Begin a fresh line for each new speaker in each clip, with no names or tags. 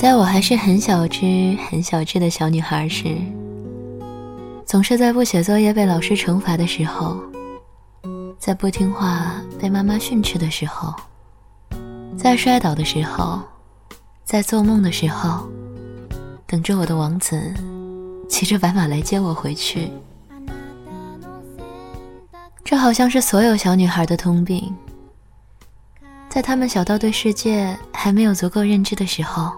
在我还是很小只、很小只的小女孩时，总是在不写作业被老师惩罚的时候，在不听话被妈妈训斥的时候，在摔倒的时候，在做梦的时候，等着我的王子骑着白马来接我回去。这好像是所有小女孩的通病，在她们小到对世界还没有足够认知的时候。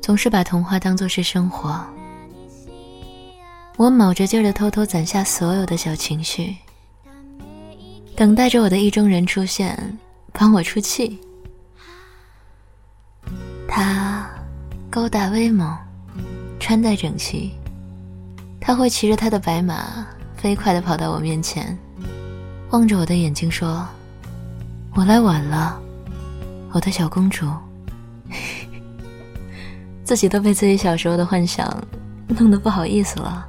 总是把童话当作是生活，我卯着劲儿的偷偷攒下所有的小情绪，等待着我的意中人出现，帮我出气。他高大威猛，穿戴整齐，他会骑着他的白马，飞快地跑到我面前，望着我的眼睛说：“我来晚了，我的小公主。” 自己都被自己小时候的幻想弄得不好意思了。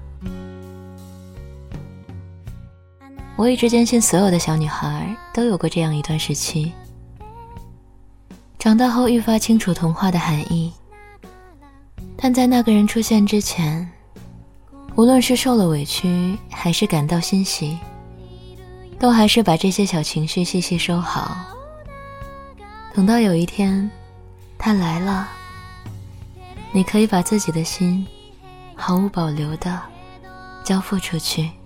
我一直坚信，所有的小女孩都有过这样一段时期。长大后愈发清楚童话的含义，但在那个人出现之前，无论是受了委屈还是感到欣喜，都还是把这些小情绪细细收好。等到有一天，他来了。你可以把自己的心毫无保留的交付出去。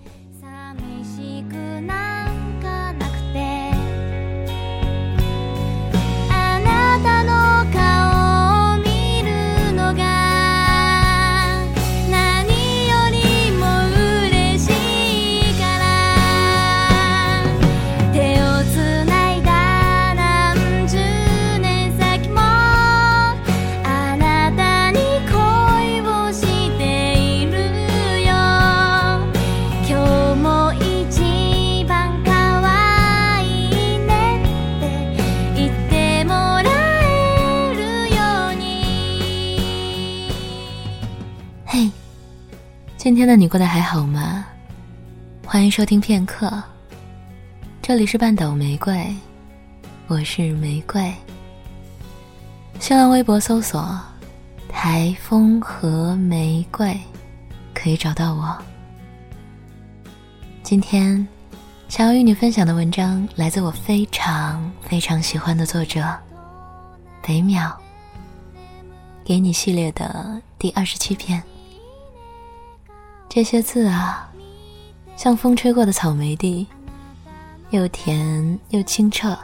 今天的你过得还好吗？欢迎收听片刻，这里是半岛玫瑰，我是玫瑰。新浪微博搜索“台风和玫瑰”，可以找到我。今天想要与你分享的文章来自我非常非常喜欢的作者北淼，给你系列的第二十七篇。这些字啊，像风吹过的草莓地，又甜又清澈。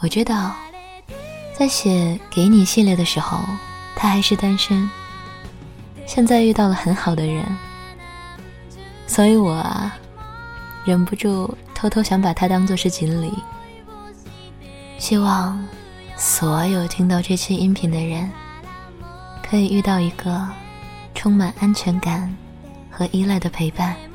我知道，在写给你系列的时候，他还是单身。现在遇到了很好的人，所以我啊，忍不住偷偷想把他当做是锦鲤。希望所有听到这期音频的人，可以遇到一个。充满安全感和依赖的陪伴。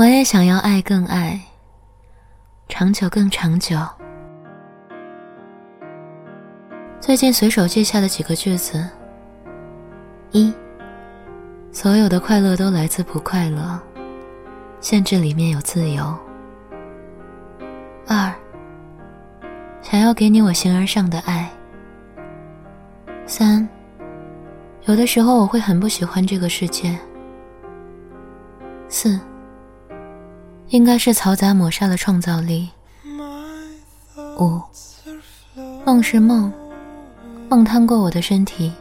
我也想要爱更爱，长久更长久。最近随手记下的几个句子：一，所有的快乐都来自不快乐，限制里面有自由。二，想要给你我形而上的爱。三，有的时候我会很不喜欢这个世界。四。应该是嘈杂抹杀了创造力。五，梦是梦，梦贪过我的身体，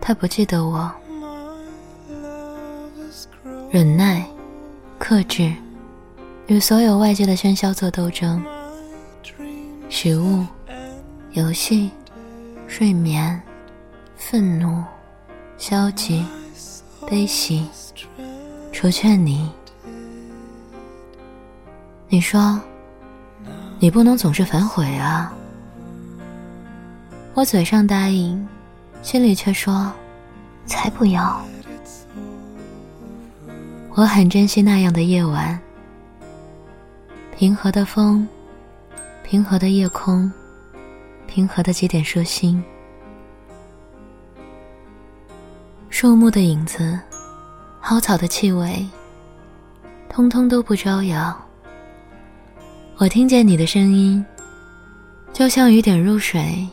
他不记得我。忍耐，克制，与所有外界的喧嚣做斗争。食物，游戏，睡眠，愤怒，消极，悲喜，除却你。你说，你不能总是反悔啊。我嘴上答应，心里却说，才不要。我很珍惜那样的夜晚，平和的风，平和的夜空，平和的几点射星，树木的影子，蒿草的气味，通通都不招摇。我听见你的声音，就像雨点入水，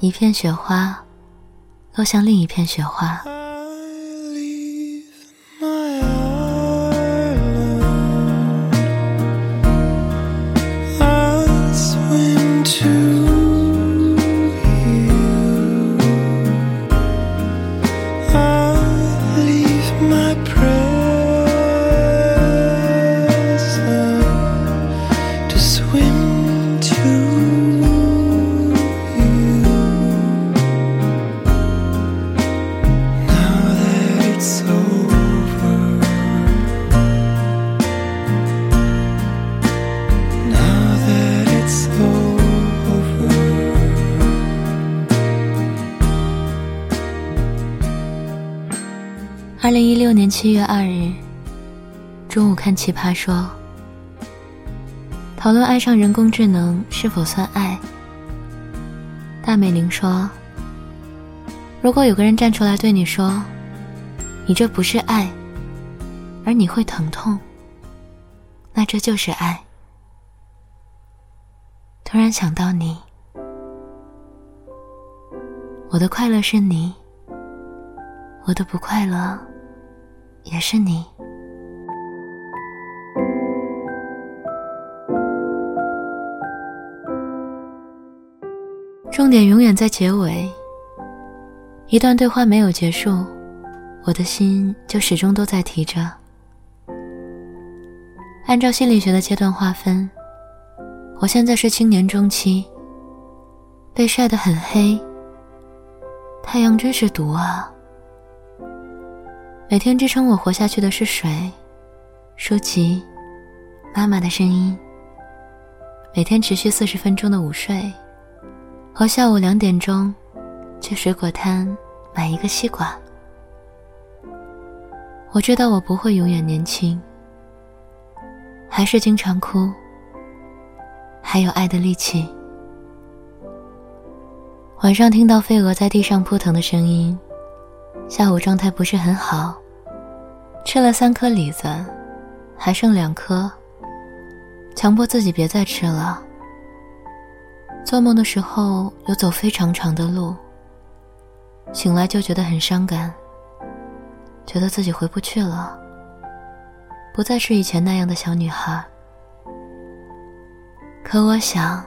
一片雪花落向另一片雪花。年七月二日中午看《奇葩说》，讨论爱上人工智能是否算爱。大美玲说：“如果有个人站出来对你说，你这不是爱，而你会疼痛，那这就是爱。”突然想到你，我的快乐是你，我的不快乐。也是你。重点永远在结尾。一段对话没有结束，我的心就始终都在提着。按照心理学的阶段划分，我现在是青年中期，被晒得很黑。太阳真是毒啊！每天支撑我活下去的是水、书籍、妈妈的声音。每天持续四十分钟的午睡，和下午两点钟去水果摊买一个西瓜。我知道我不会永远年轻，还是经常哭，还有爱的力气。晚上听到飞蛾在地上扑腾的声音。下午状态不是很好，吃了三颗李子，还剩两颗。强迫自己别再吃了。做梦的时候有走非常长的路，醒来就觉得很伤感，觉得自己回不去了，不再是以前那样的小女孩。可我想，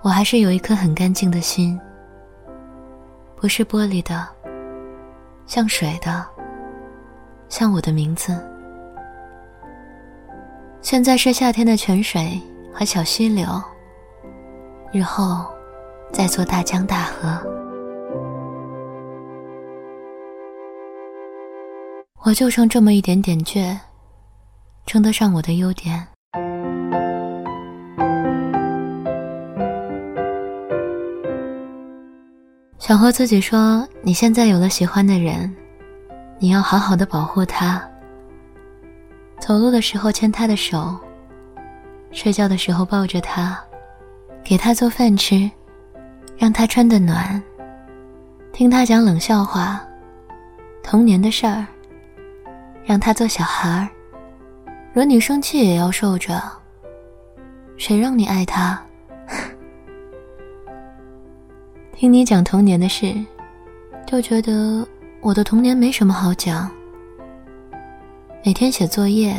我还是有一颗很干净的心，不是玻璃的。像水的，像我的名字。现在是夏天的泉水和小溪流，日后再做大江大河。我就剩这么一点点倔，称得上我的优点。想和自己说，你现在有了喜欢的人，你要好好的保护他。走路的时候牵他的手，睡觉的时候抱着他，给他做饭吃，让他穿的暖，听他讲冷笑话，童年的事儿，让他做小孩儿。惹你生气也要受着，谁让你爱他？听你讲童年的事，就觉得我的童年没什么好讲。每天写作业，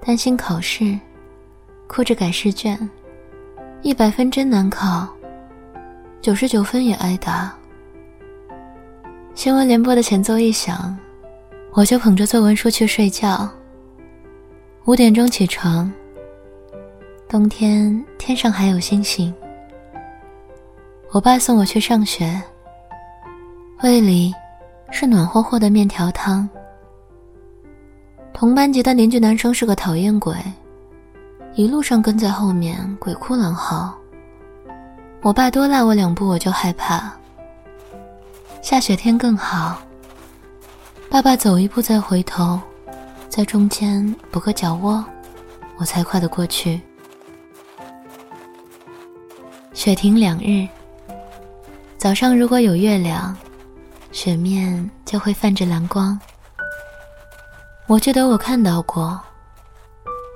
担心考试，哭着改试卷，一百分真难考，九十九分也挨打。新闻联播的前奏一响，我就捧着作文书去睡觉。五点钟起床，冬天天上还有星星。我爸送我去上学，胃里是暖和和的面条汤。同班级的邻居男生是个讨厌鬼，一路上跟在后面鬼哭狼嚎。我爸多拉我两步，我就害怕。下雪天更好。爸爸走一步再回头，在中间补个脚窝，我才跨得过去。雪停两日，早上如果有月亮，雪面就会泛着蓝光。我记得我看到过，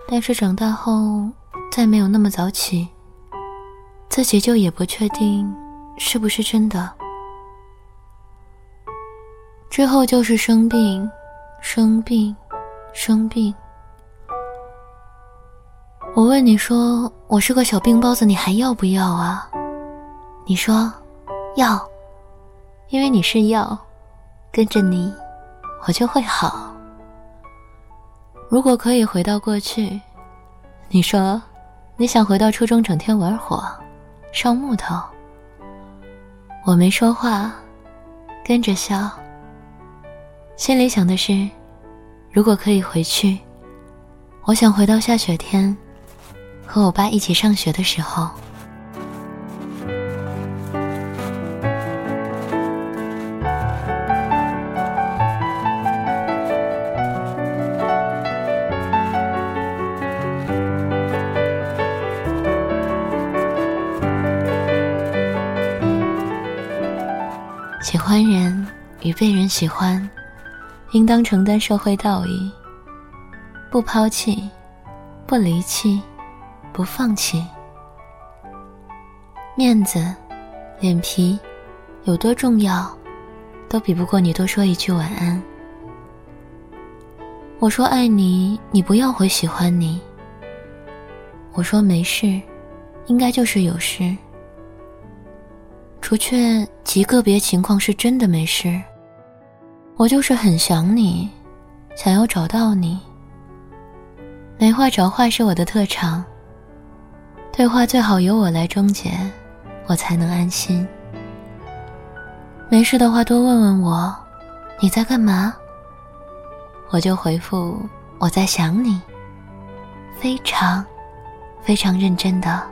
但是长大后再没有那么早起，自己就也不确定是不是真的。之后就是生病，生病，生病。我问你说我是个小病包子，你还要不要啊？你说要，因为你是药，跟着你，我就会好。如果可以回到过去，你说你想回到初中整天玩火，烧木头。我没说话，跟着笑。心里想的是，如果可以回去，我想回到下雪天，和我爸一起上学的时候。喜欢。应当承担社会道义，不抛弃，不离弃，不放弃。面子、脸皮有多重要，都比不过你多说一句晚安。我说爱你，你不要回喜欢你。我说没事，应该就是有事，除却极个别情况是真的没事。我就是很想你，想要找到你。没话找话是我的特长，对话最好由我来终结，我才能安心。没事的话多问问我，你在干嘛？我就回复我在想你，非常，非常认真的，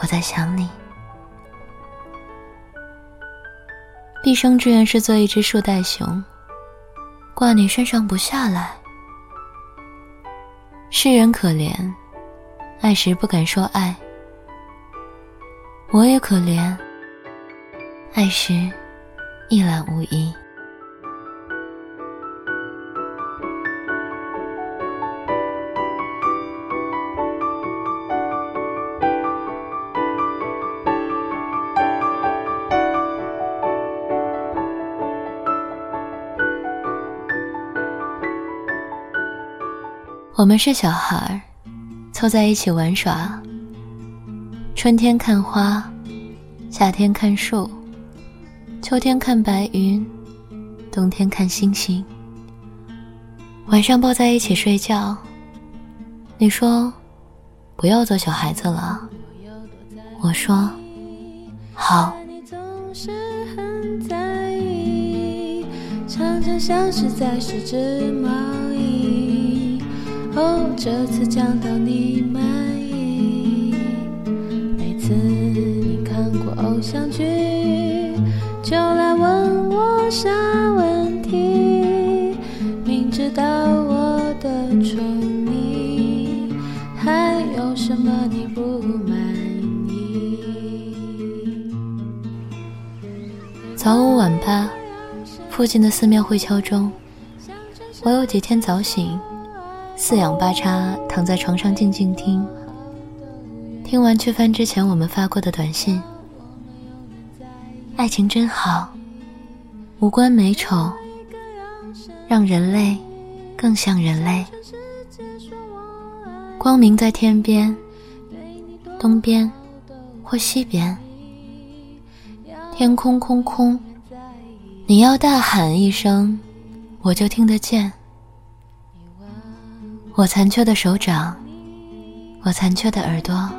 我在想你。毕生志愿是做一只树袋熊，挂你身上不下来。世人可怜，爱时不敢说爱；我也可怜，爱时一览无遗。我们是小孩，凑在一起玩耍。春天看花，夏天看树，秋天看白云，冬天看星星。晚上抱在一起睡觉。你说不要做小孩子了，我说好。哦，这次讲到你满意。每次你看过偶像剧，就来问我啥问题。明知道我的宠你，还有什么你不满意？早五晚八，附近的寺庙会敲钟。我有几天早醒。四仰八叉躺在床上静静听，听完去翻之前我们发过的短信。爱情真好，无关美丑，让人类更像人类。光明在天边，东边或西边，天空空空，你要大喊一声，我就听得见。我残缺的手掌，我残缺的耳朵，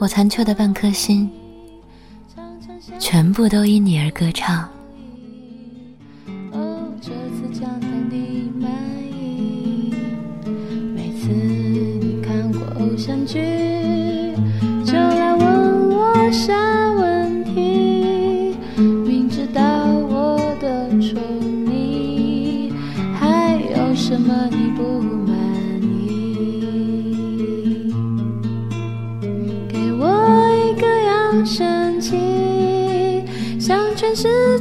我残缺的半颗心，全部都因你而歌唱。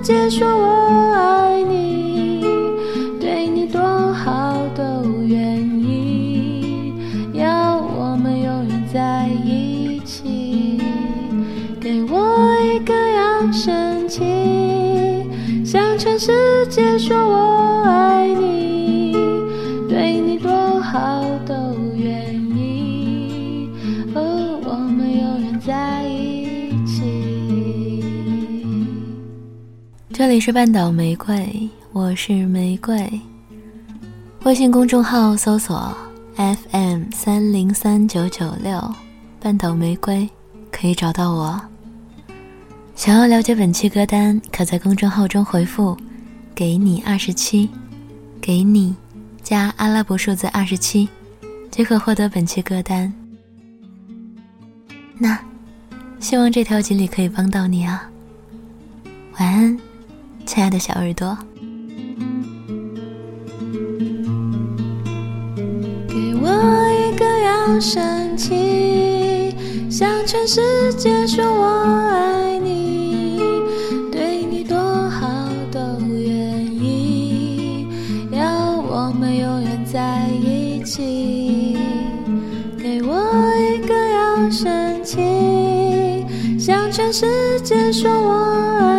世界说我爱你，对你多好都愿意。要我们永远在一起，给我一个样神奇，向全世界说我爱你，对你多好都
这里是半岛玫瑰，我是玫瑰，微信公众号搜索。FM 三零三九九六，半岛玫瑰，可以找到我。想要了解本期歌单，可在公众号中回复“给你二十七”，给你加阿拉伯数字二十七，即可获得本期歌单。那，希望这条锦鲤可以帮到你啊。晚安，亲爱的小耳朵。
给我一个扬声器，向全世界说我爱你，对你多好都愿意，要我们永远在一起。给我一个扬声器，向全世界说我爱